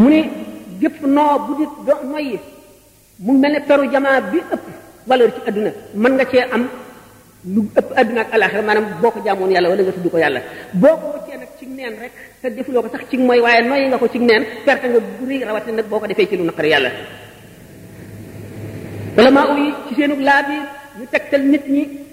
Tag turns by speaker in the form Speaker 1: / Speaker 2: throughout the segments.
Speaker 1: mu ne gépp noo bu nit do noyyi mu mel ne peru jamaa bi ëpp valeur ci adduna mën nga cee am lu ëpp adduna ak alaxira maanaam boo ko jaamoon yàlla wala nga tudd ko yàlla boo ko wëccee nag ci neen rek te defuloo ko sax ci mooy waaye noyyi nga ko ci neen perte nga bu rëy rawatina nag boo ko defee ci lu naqar yàlla wala maa uyi ci seenu laa bi ñu tegtal nit ñi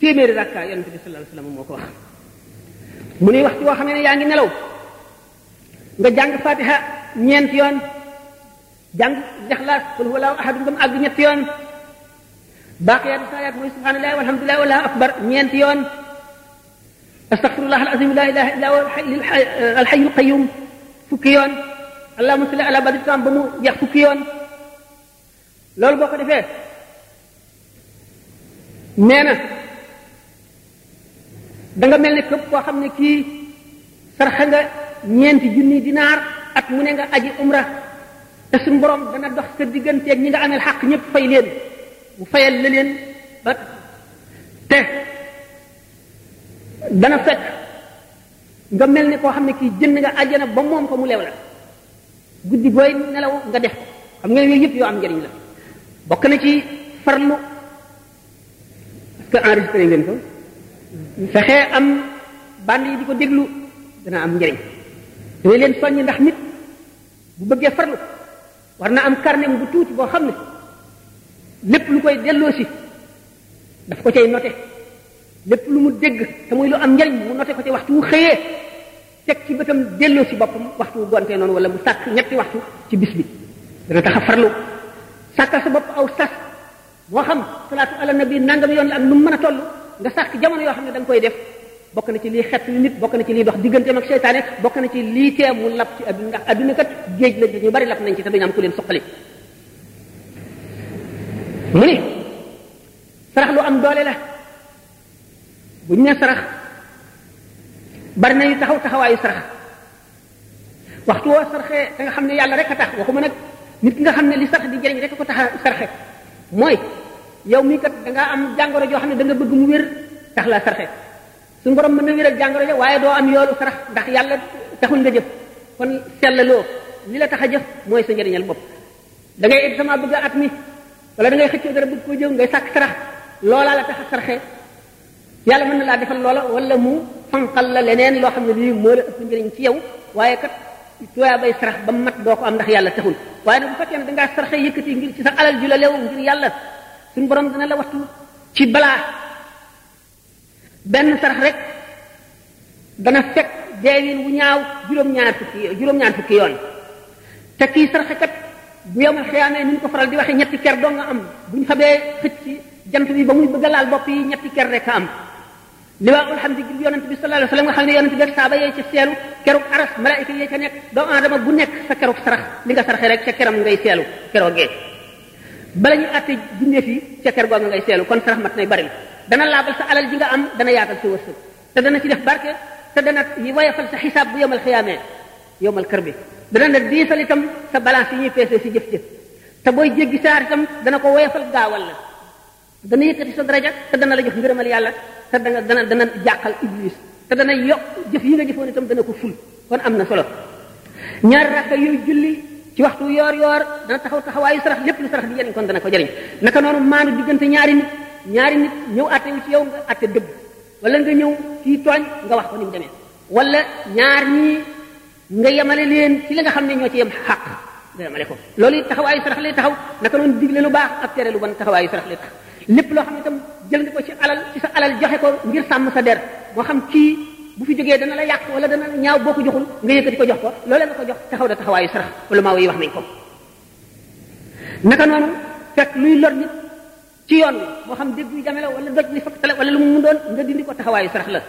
Speaker 1: téeméeri rakka yonent bi sallallahu alayhi wasallam moo ko wax mu nuy wax ci woo xamee ne yaa ngi nelaw nga jàng fatiha ñeent yoon jàng lixlaas qul huwa allahu ahad ngam àgg ñetti yoon baaqiyaatu saalihaat mooy subhaanallahi walhamdulillahi wallahu akbar ñeenti yoon astaghfirullah alazim la ilaha illa huwa alhayyul qayyum fukki yoon allahumma salli ala badri ba mu jeex fukki yoon loolu boo ko defee nee na da nga mel ne képp koo xam ne kii sarxa nga ñeenti junni dinaar at mu ne nga aji umra te suñu borom dana dox sa digganteeg ñi nga amel xaq ñëpp fay leen mu fayal la leen ba te dana fekk nga mel ne koo xam ne kii jënd nga àjjana ba moom ko mu lew la guddi gooy nelaw nga def ko xam nga yooyu yëpp yoo am njëriñ la bokk na ci farlu parce que enregistré ngeen ko fexe am band yi di ko déglu dana am njëriñ dana leen soññ ndax nit bu bëggee farlu war na am carnet bu tuuti boo xam ne lépp lu koy delloo si daf ko cay noté lépp lu mu dégg te muy lu am njëriñ mu noté ko ci waxtu wu xëyee teg ci bëtam delloo si boppam waxtu gontee noonu wala mu sàkk ñetti waxtu ci bis bi dana tax a farlu sàkkal sa bopp aw sas moo xam salaatu ala nabi nangam yoon la ak nu mu mën a toll nga sàkk jamono yoo xam ne da nga koy def bokk na ci lii xet li nit bokk na ci lii dox digganteem ak seytaane bokk na ci lii tee mu lab ci adduna ndax adduna kat géej la ñu bari lab nañ ci te duñu am ku leen suqali mu ni sarax lu am doole la bu ñu nee sarax bari nañu taxaw taxawaayu sarax waxtu woo saraxee da nga xam ne yàlla rek a tax waxuma nag nit ki nga xam ne li sarax di jëriñ rek ko tax a saraxe mooy yow mii kat da ngaa am jàngoro joo xam ne da nga bëgg mu wér tax laa saraxe suñu borom mën na wéral jàngoro jo waaye doo am yoolu sarax ndax yàlla taxul nga jëf kon sellaloo li la tax a jëf mooy sa njëriñal bopp da ngay it sama bëgg at mi wala da ngay xëccoo dara bëgg koo jëw ngay sàkk sarax loola la tax a sarxe yàlla mën na laa defal loola wala mu fanqal la leneen loo xam ne lii moo la ëpp njëriñ ci yow waaye kat tuyaa bay sarax ba mat doo ko am ndax yàlla taxul waaye nag bu fekkee ne dangaa sarxe yëkkati ngir ci sa alal ju la lew ngir yàlla suñu borom dina la wattu ci balaa benn sarax rek dana fekk deewin wu ñaaw juróom-ñaar fukki juróom-ñaar fukki yoon te kii saraxe kat bu yomal xiyaamee ni ñu ko faral di waxee ñetti ker doo nga am bu ñu xabee xëcc jant bi ba muy bëgg a laal bopp yi ñetti ker rek a am li waa ul xam di yonent bi sallallahu alayhi wa sallam nga xam ne yonent bi ak saaba yee ca seelu keruk aras malaayika yee ca nekk doomu aadama bu nekk sa keruk sarax li nga saraxe rek ca keram ngay seelu keroo gee bala ñu àtte bindeef yi ca ker googu ngay seelu kon sarax mat nay bari dana laabal sa alal ji nga am dana yaatal sa wërsëg te dana ci def barke te dana wayafal sa xisaab bu yomal xiyaamee yomal kër bi dana la diisal itam sa balance yi ñuy peese si jëf-jëf te booy jéggi saar itam dana ko woyofal gaawal la dana yëkkati sa daraja te dana la jox ngërëmal yàlla te dana dana dana jàqal iblis te dana yokk jëf yi nga jëfoon itam dana ko ful kon am na solo ñaari rakka yooyu julli ci waxtu yoor yoor dana taxaw taxawaayu sarax lépp lu sarax di jëriñ kon dana ko jëriñ naka noonu maandu diggante ñaari nit ñaari nit ñëw atte wu ci yow nga atte dëgg wala nga ñëw kii tooñ nga wax ko ni mu demee wala ñaar ñii nga yemale leen ci li nga xam ne ñoo ci yem xàq nga yemale ko loolu it taxawaayu sarax lay taxaw naka noonu digle lu baax ak tere lu bon taxawaayu sarax lay taxaw lépp loo xam ne itam jël nga ko ci alal ci sa alal joxe ko ngir sàmm sa der moo xam kii bu fi jógee dana la yàq wala dana la ñaaw boo ko joxul nga yëkkati ko jox ko loolee nga ko jox taxaw da taxawaayu sarax wala maa yi wax nañ ko naka noonu fekk luy lor nit ci yoon bi moo xam dégg yu jame la wala doj ni fakkale wala lu mu mun doon nga dindi ko taxawaayu sarax la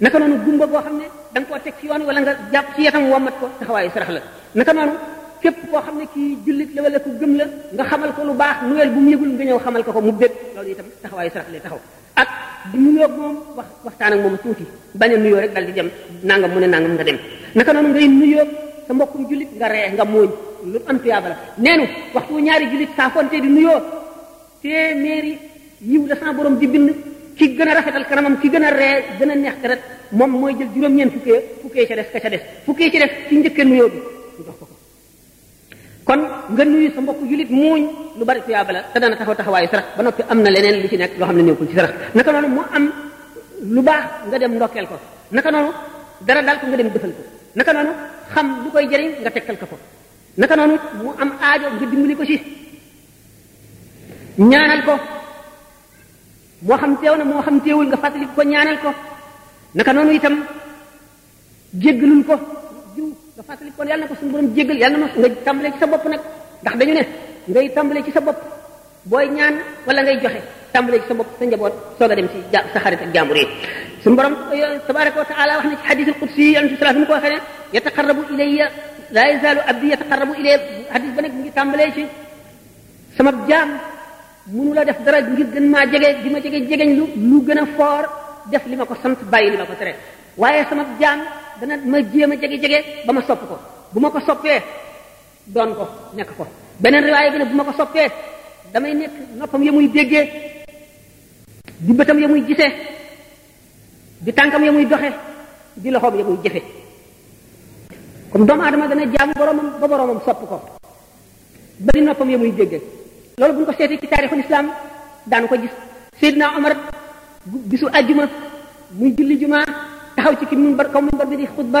Speaker 1: naka noonu gumba boo xam ne da nga koo teg ci yoon wala nga jàpp ci yetam wommat ko taxawaayu sarax la naka noonu képp koo xam ne kii jullit la wala ku gëm la nga xamal ko lu baax nuweel bu mu yëgul nga ñëw xamal ko ko mu bég loolu itam taxawaayu sarax lay taxaw ak di nuyoo moom wax waxtaan ak moom tuuti bañ a nuyoo rek dal di dem nangam mu ne nangam nga dem naka noonu ngay nuyoo sa mbokkum jullit nga ree nga mooñ lu am tuyaaba la neenu waxtu ñaari jullit saafonte di nuyoo téeméeri yiw la sama borom di bind ki gën a rafetal kanamam ki gën a ree gën a neex deret moom mooy jël juróom-ñeent fukkee fukkee ca des ka ca des fukkee ca des ci njëkkee nuyoo bi ñu jox ko ko kon nga nuyu sa mbokk julit muuñ lu bari tuyaaba la te dana taxaw taxawaayu sarax ba noppi am na leneen lu ci nekk loo xam ne nekkul ci sarax naka noonu mu am lu baax nga dem ndokkeel ko naka noonu dara dal ko nga dem defal ko naka noonu xam lu koy jëriñ nga tekkal ko ko naka noonu mu am aajo nga dimbali ko ci ñaanal ko moo xam teew na moo xam teewul nga fàttali ko ñaanal ko naka noonu itam jéggalul ko jiw nga fàttali ko yàlla na ko suñu borom jéggal yàlla na nga tàmbalee ci sa bopp nag ndax dañu ne ngay tàmbalee ci sa bopp booy ñaan wala ngay joxe tàmbalee ci sa bopp sa njaboot soog a dem ci ja sa xarit ak jàmbur yi suñu borom tabaraka wa taala wax na ci xadisul qudsi yi yonent bi sallallahu alayhi wasallam ko waxee ne yataqarrabu ilayya la yazalu abdi yataqarrabu ilayya xadis ba nag mu ngi tàmbalee ci sama jaam mënu la def dara ngir gën maa jege di ma jege jegeñ lu lu gën a foor def li ma ko sant bàyyi li ma ko tere waaye sama jaam dana ma jéem a jege jege ba ma sopp ko bu ma ko soppee doon ko nekk ko beneen riwaaya bi ne bu ma ko soppee damay nekk noppam ya muy déggee di bëtam ya muy gisee di tànkam ya muy doxe di loxoom ya muy jëfe comme doomu aadama dana jaamu boromam ba boromam sopp ko ba di noppam ya muy déggee loolu bu ñu ko seetee ci taarixul islam daanu ko gis Seydina Omar bisu àjjuma muy julli jumaa taxaw ci ki minbar kaw minbar bi di xutba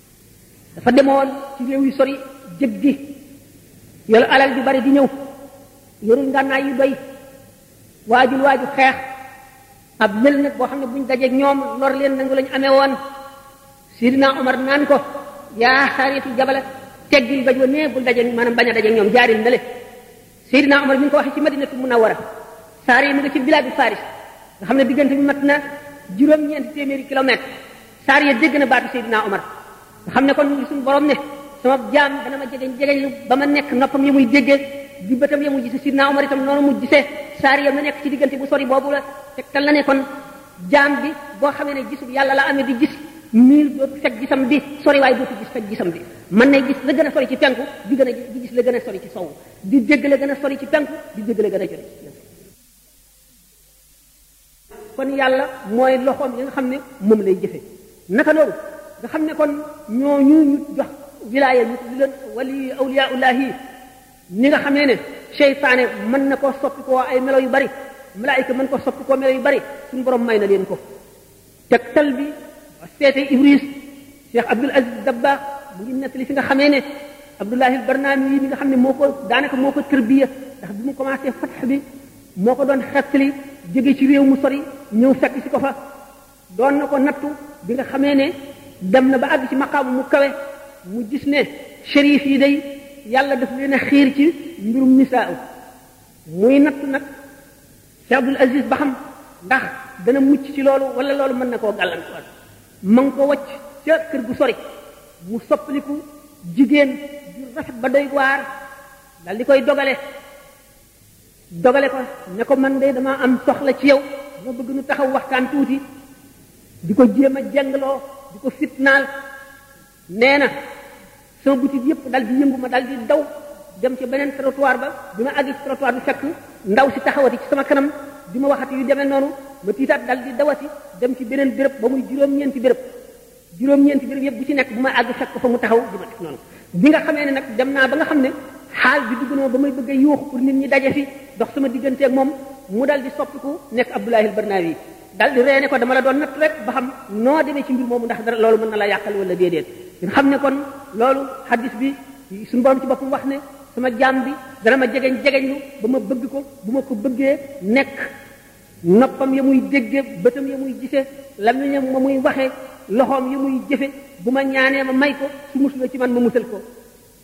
Speaker 1: dafa demoon ci réew yu sori jëg gi yolu alal ju bari di ñëw yorul ngànnaay yu doy waajul waaju xeex ab lël nag boo xam ne buñ dajeeg ñoom lor leen nangu lañu amee woon sidina omar naan ko yaa xaritu jabala teggil gaj wa nee bul daje maanaam bañ a dajeeg ñoom jaaril na le Seydina Omar mi ngi ko waxee ci Madinatu Munawwara saar yi mu nga ci bilaadu Faris nga xam ne diggante bi mat na juróom-ñeenti téeméeri kilomètre saar ya dégg na baatu Seydina Omar nga xam ne kon li suñu borom ne sama jaam dana ma jegeñ jegeñ lu ba ma nekk noppam ya muy déggee di bëtam ya muy gisee Seydina Omar itam noonu mu gisee saar ya ma nekk ci diggante bu sori boobu la tegtal na ne kon jaam bi boo xamee ne gisub yàlla la amee di gis miil dootu fekk gisam bi sori waaye dootu gis fekk gisam bi mën nay gis la gën a sori ci penku di gën a di gis la gën a sori ci sowu di dégg la gën a sori ci penku di dégg la gën a jot kon yàlla mooy loxoom yi nga xam ne moom lay jëfe naka loolu nga xam ne kon ñooñu ñu jox wilaaya ñu di leen wali awliyaullahi ni nga xamee ne seytaane mën na koo soppi koo ay melo yu bari malaayika mën ko soppi koo melo yu bari suñu borom may na leen ko tegtal bi ba seete ibris cheikh abdul aziz dabba mu ngi nettali fi nga xamee ne abdullahi barnaami yi mi nga xam ne moo ko daanaka moo ko tërbiya ndax bi mu commencé fatx bi moo ko doon xettali jóge ci réew mu sori ñëw fekk si ko fa doon na ko nattu bi nga xamee ne dem na ba àgg ci maqaam mu kawe mu gis ne shérif yi day yàlla daf leen a xiir ci mbirum nisaa muy natt nag Cheikh Abdul Aziz ba xam ndax dana mucc ci loolu wala loolu mën na koo gàllankoor ma ngi ko wacc ca kër gu sori mu soppaliku jigéen ju rafet ba doy waar dal di koy dogale dogale ko ne ko man de damaa am soxla ci yow ma bëgg nu taxaw waxtaan tuuti di ko jéem a jengloo di ko fitnaal nee na sama butit yëpp dal di yëngu ma dal di daw dem ci beneen trottoir ba bi ma àgg ci trottoir bi fekk ndaw si taxawati ci sama kanam di ma waxati yu demee noonu ma tiitaat dal di dawati dem ci beneen béréb ba muy juróom-ñeenti béréb juróom-ñeenti béréb yëpp bu ci nekk bu ma àgg fekk ko fa mu taxaw di ma def noonu bi nga xamee ne nag dem naa ba nga xam ne xaal bi dugg na ma ba may bëgg a yuux pour nit ñi daje fi dox sama digganteeg moom mu dal di soppiku nekk Abdoulahi al-Barnawi dal di reene ko dama la doon natt rek ba xam noo demee ci mbir moomu ndax dara loolu mën na la yàqal wala déedéet nga xam ne kon loolu hadis bi suñu borom ci boppam wax ne sama jaam bi dana ma jegeñ jegeñ lu ba ma bëgg ko bu ma ko bëggee nekk noppam ya muy dégge bëtam ya muy gise lamiñam ma muy waxe loxoom ya muy jëfe bu ma ñaanee ma may ko su musula ci man ma musal ko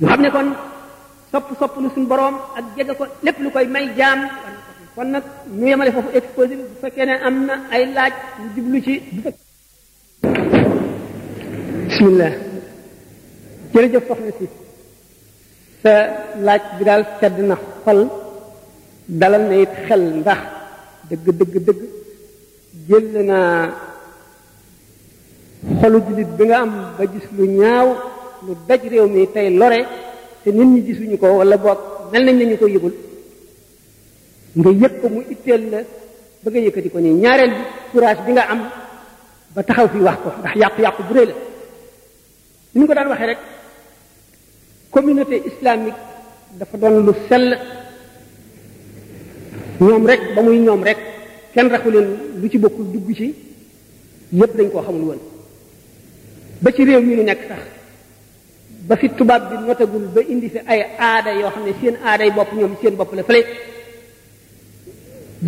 Speaker 1: ñu xam ne kon sopp sopp lu suñu boroom ak jege ko lépp lu koy may jaam kon nag ñu yemale foofu exposé bu fekkee ne am na ay laaj ñu jublu ci bu fekkee bismillah jërëjëf soxna si sa laaj bi daal sedd na xol dalal na it xel ndax dëgg dëgg dëgg jël naa xolu jullit bi nga am ba gis lu ñaaw lu daj réew mi tey lore te nit ñi gisuñu ko wala boog mel nañ ne ñu ko yëgul nga yëg ko mu itteel la ba nga yëkkati ko nii ñaareel bi courage bi nga am ba taxaw fi wax ko ndax yàqu-yàqu bu rëy la ni ñu ko daan waxee rek communauté islamique dafa doon lu sell ñoom rek ba muy ñoom rek kenn raxu leen lu ci bokkul dugg ci yépp dañ koo xamul woon ba ci réew mi ñu nekk sax ba fi tubaab bi notagul ba indi fi ay aada yoo xam ne seen aaday bopp ñoom seen bopp la fële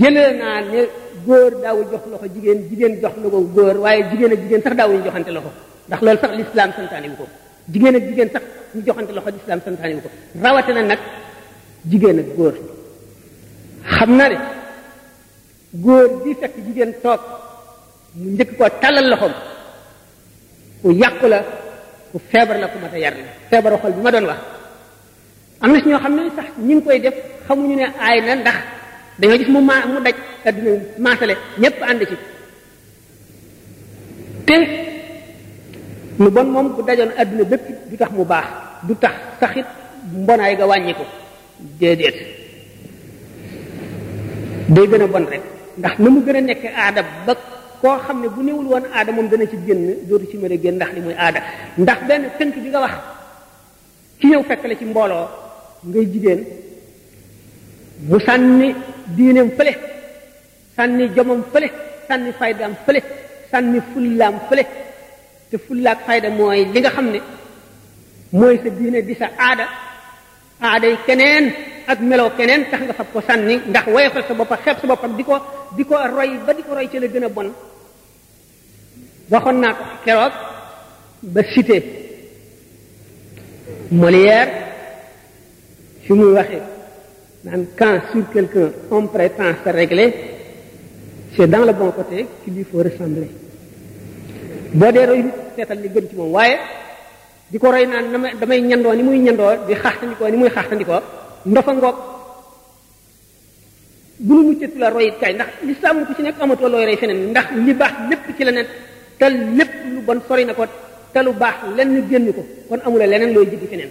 Speaker 1: jëlee naa ne góor daawu jox loxo jigéen jigéen jox loxo góor waaye jigéen ak jigéen sax daawuñu joxante loxo ndax loolu sax lislaam santaane wu ko jigéen ak jigéen sax ñu joxante loxo lislaam santaane wu ko rawatina nag jigéen ak góor xam na ne góor bi fekk jigéen toog mu njëkk koo tàllal loxoom ku yàqu la ku feebar la ku mat a yar la feebaru xol bi ma doon wax am na si ñoo xam ne sax ñi ngi koy def xamuñu ne aay na ndax dañoo gis mu ma mu daj adduna maasale ñépp ànd ci te lu bon moom bu dajoon adduna bépp du tax mu baax du tax saxit mbonaay ga wàññi ko déedéet day gën a bon rek ndax na mu gën a nekk aada ba koo xam ne bu newul woon aada moom dana ci génn dootu ci mën a génn ndax li muy aada ndax benn tënk bi nga wax ki ñëw fekk la ci mbooloo ngay jigéen mu sànni diineem fële sànni jomam fële sànni faydaam fële sànni fullaam fële te fullaak fayda mooy li nga xam ne mooy sa diine di sa aada aaday keneen ak meloo keneen tax nga fab ko sànni ndax woyofal sa bopp xeeb sa boppam di ko di ko roy ba di ko roy ci la gën a bon waxoon naa ko keroog ba cité Molière fi muy waxee naan quand sur quelqu'un on prétend se régler c'est dans le bon côté qu'il lui faut ressembler boo dee roy nit seetal li gën ci moom waaye di ko roy naan damay damay ñandoo ni muy ñandoo di xaaxtandikoo ni muy xaaxtandikoo ndofa ngoog bu nu muccatu la royit kay ndax li sàmm ku ci nekk amatoo looy rey feneen ndax li baax lépp ci la nekk te lépp lu bon sori na ko te lu baax lenn génn ko kon amula leneen looy jiddi feneen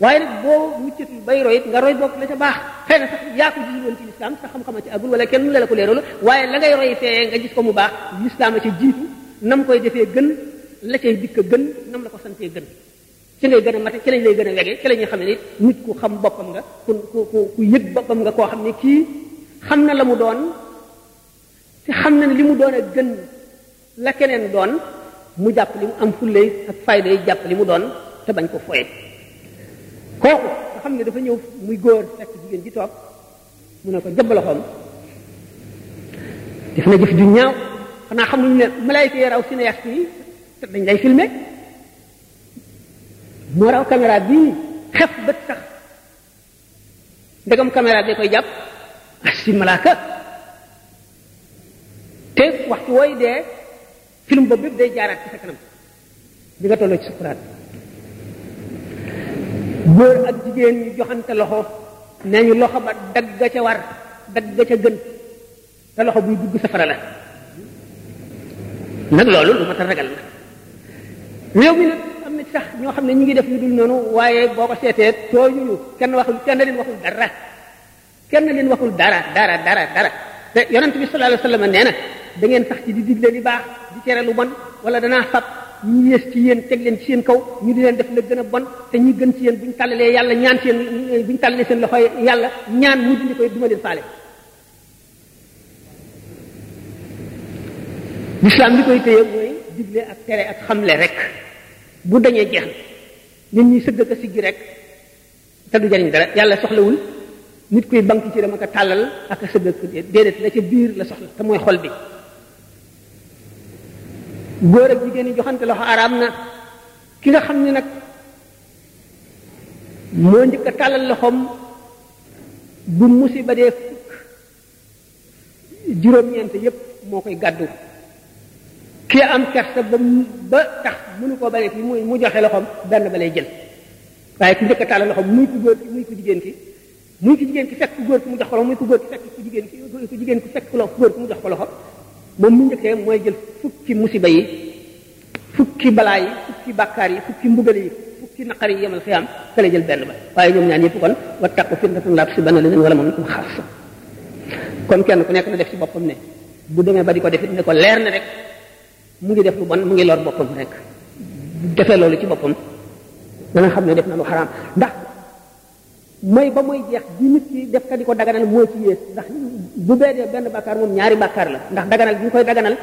Speaker 1: waaye nag boo muccatul bay royit nga roy bokk la ca baax xëy na sax yaa ko gisul woon ci lislaam sa xam-xama ci agul wala kenn la la ko leeralu waaye la ngay roy fee nga gis ko mu baax lislaam a ca jiitu nam koy defee gën la cay dikk gën nam la ko santee gën ci ngay gën a mate ci lañ lay gën a wegee ci la ñuy xam ne nit nit ku xam boppam nga ku ku ku ku yëg boppam nga koo xam ne kii xam na la mu doon te xam na ne li mu doon a gën la keneen doon mu jàpp li mu am fullay ak fayda yi jàpp li mu doon te bañ ko foye kooku nga xam ne dafa ñëw muy góor fekk jigéen ji toog mu ne ko jëbb loxoom def na jëf ju ñaaw xanaa xamuñu ne malaayka yi raw cinéaste yi te dañ lay filmé moo raw caméra bii xef bët sax ndegam caméra bi koy jàpp si malaaka te waxtu wooy dee film boobu yëpp day jaaraat ci sa kanam bi nga tolloo ci sukuraat góor ak jigéen ñu joxante loxo nee ñu loxo ba dagg ca war dagg ca gën te loxo buy dugg safara la nag loolu lu mat a ragal la réew mi nag am na sax ñoo xam ne ñu ngi def lu dul noonu waaye boo ko seetee tooñuñu kenn waxul kenn leen waxul dara kenn leen waxul dara dara dara dara te yonent bi sallallahu alayhi wa sallam nee na da ngeen sax ci di digle li baax di tere lu bon wala danaa fab ñu yées ci yéen teg leen ci seen kaw ñu di leen def la gën a bon te ñi gën ci yéen bu ñu tàllalee yàlla ñaan seen bu ñu tàllalee seen loxo yàlla ñaan mu dindi koy duma leen faale lislaam li koy téye mooy digle ak tere ak xamle rek bu dañee jeex nit ñi sëgg ka siggi rek te du jariñ dara yàlla soxlawul nit kuy bank ci dama ko tàllal ak sëgg ak déedéet la ca biir la soxla te mooy xol bi góor ak jigéen yi joxante loxo araam na ki nga xam ne nag moo njëkk a tàllal loxoom bu musiba dee juróom-ñeent yépp moo koy gàddu ki am kersa ba ba tax mënu koo bañet yi muy mu joxe loxoom benn ba lay jël waaye ki njëkk a tàllal loxoom muy ku góor ki muy ku jigéen ki muy ku jigéen ki fekk ku góor ki mu jox ko loxo muy ku góor ki fekk ku jigéen ki ku jigéen ki fekk ku góor ki mu jox ko loxo moom mu njëkkee mooy jël fukki musiba yi fukki balaa yi fukki bàkkaar yi fukki mbugal yi fukki naqar yi yemal xiyaam kale jël benn ba waaye ñoom ñaan yëpp kon wa taqu fitnatan laa tusiibanna llaziina zalamu minkum xaassa kon kenn ku nekk na def ci boppam ne bu demee ba di ko defit ne ko leer na rek mu ngi def lu bon mu ngi lor boppam rek defee loolu ci boppam dana xam ne def na lu xaraam ndax mooy ba mooy jeex bi nit ki def ka di ko daganal moo ci yées ndax bu bee dee benn bàkkaar moom ñaari bàkkaar la ndax daganal bi ñu koy daganal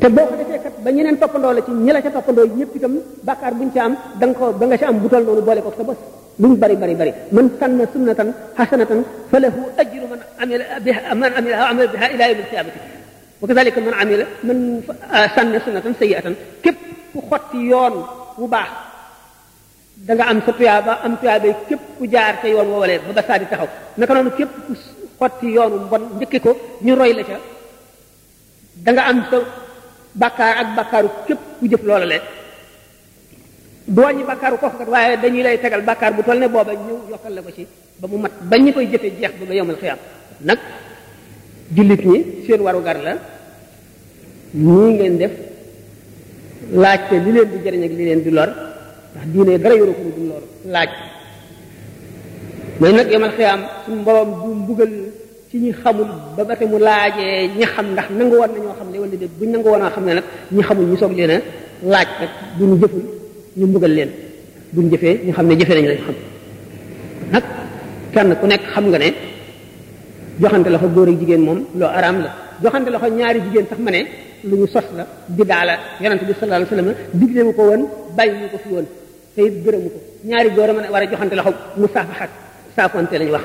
Speaker 1: te boo ko defee kat ba ñeneen toppandoo la ci ñi la ca toppandoo ñëpp itam bàkkaar buñ ca am da nga ko da nga ca am bu toll noonu boole ko sa bos lu mu bari bari bari man sanna sunnatan hasanatan falahu ajru man amila biha man amila amila biha ila yawm alqiyamati wa kadhalika man amila man sanna sunnatan sayyi'atan képp ku xotti yoon bu baax da nga am sa tuyaaba am tuyaaba yi képp ku jaar ca yoon woowalee ba ba saa di taxaw naka noonu képp ku xotti yoonu mbon njëkki ko ñu roy la ca da nga am sa bàkkaar ak bàkkaaru képp ku jëf loola le du wàññi bàkkaaru kooku kat waaye dañuy lay tegal bàkkaar bu toll ne booba ñëw yokkal la ko ci ba mu mat ba ñi koy jëfe jeex ba ba yowmal xiyaam nag jullit ñi seen warugar la ñii ngeen def laajte li leen di jëriñ ak li leen di lor ndax diine dara yoru ko du lor laaj mooy nag yowmal xiyaam suñu borom du mbugal ci ñi xamul ba ba te mu laajee ñi xam ndax nangu woon nañoo xam ne wala déet buñ nangu woon a xam ne nag ñi xamul ñu soog leen a laaj rek bu ñu jëful ñu mbugal leen buñ jëfee ñu xam ne jëfee nañu lañ xam nag kenn ku nekk xam nga ne joxante loxo góor ak jigéen moom loo araam la joxante loxo ñaari jigéen sax ma ne lu ñu sos la bidaa la yonent bi sallallahu alayhi wasallam digle wu ko woon bàyyi ñu ko fi woon te it gërëmu ko ñaari góor a mën a war a joxante loxo mu saafaxat saafonte lañu wax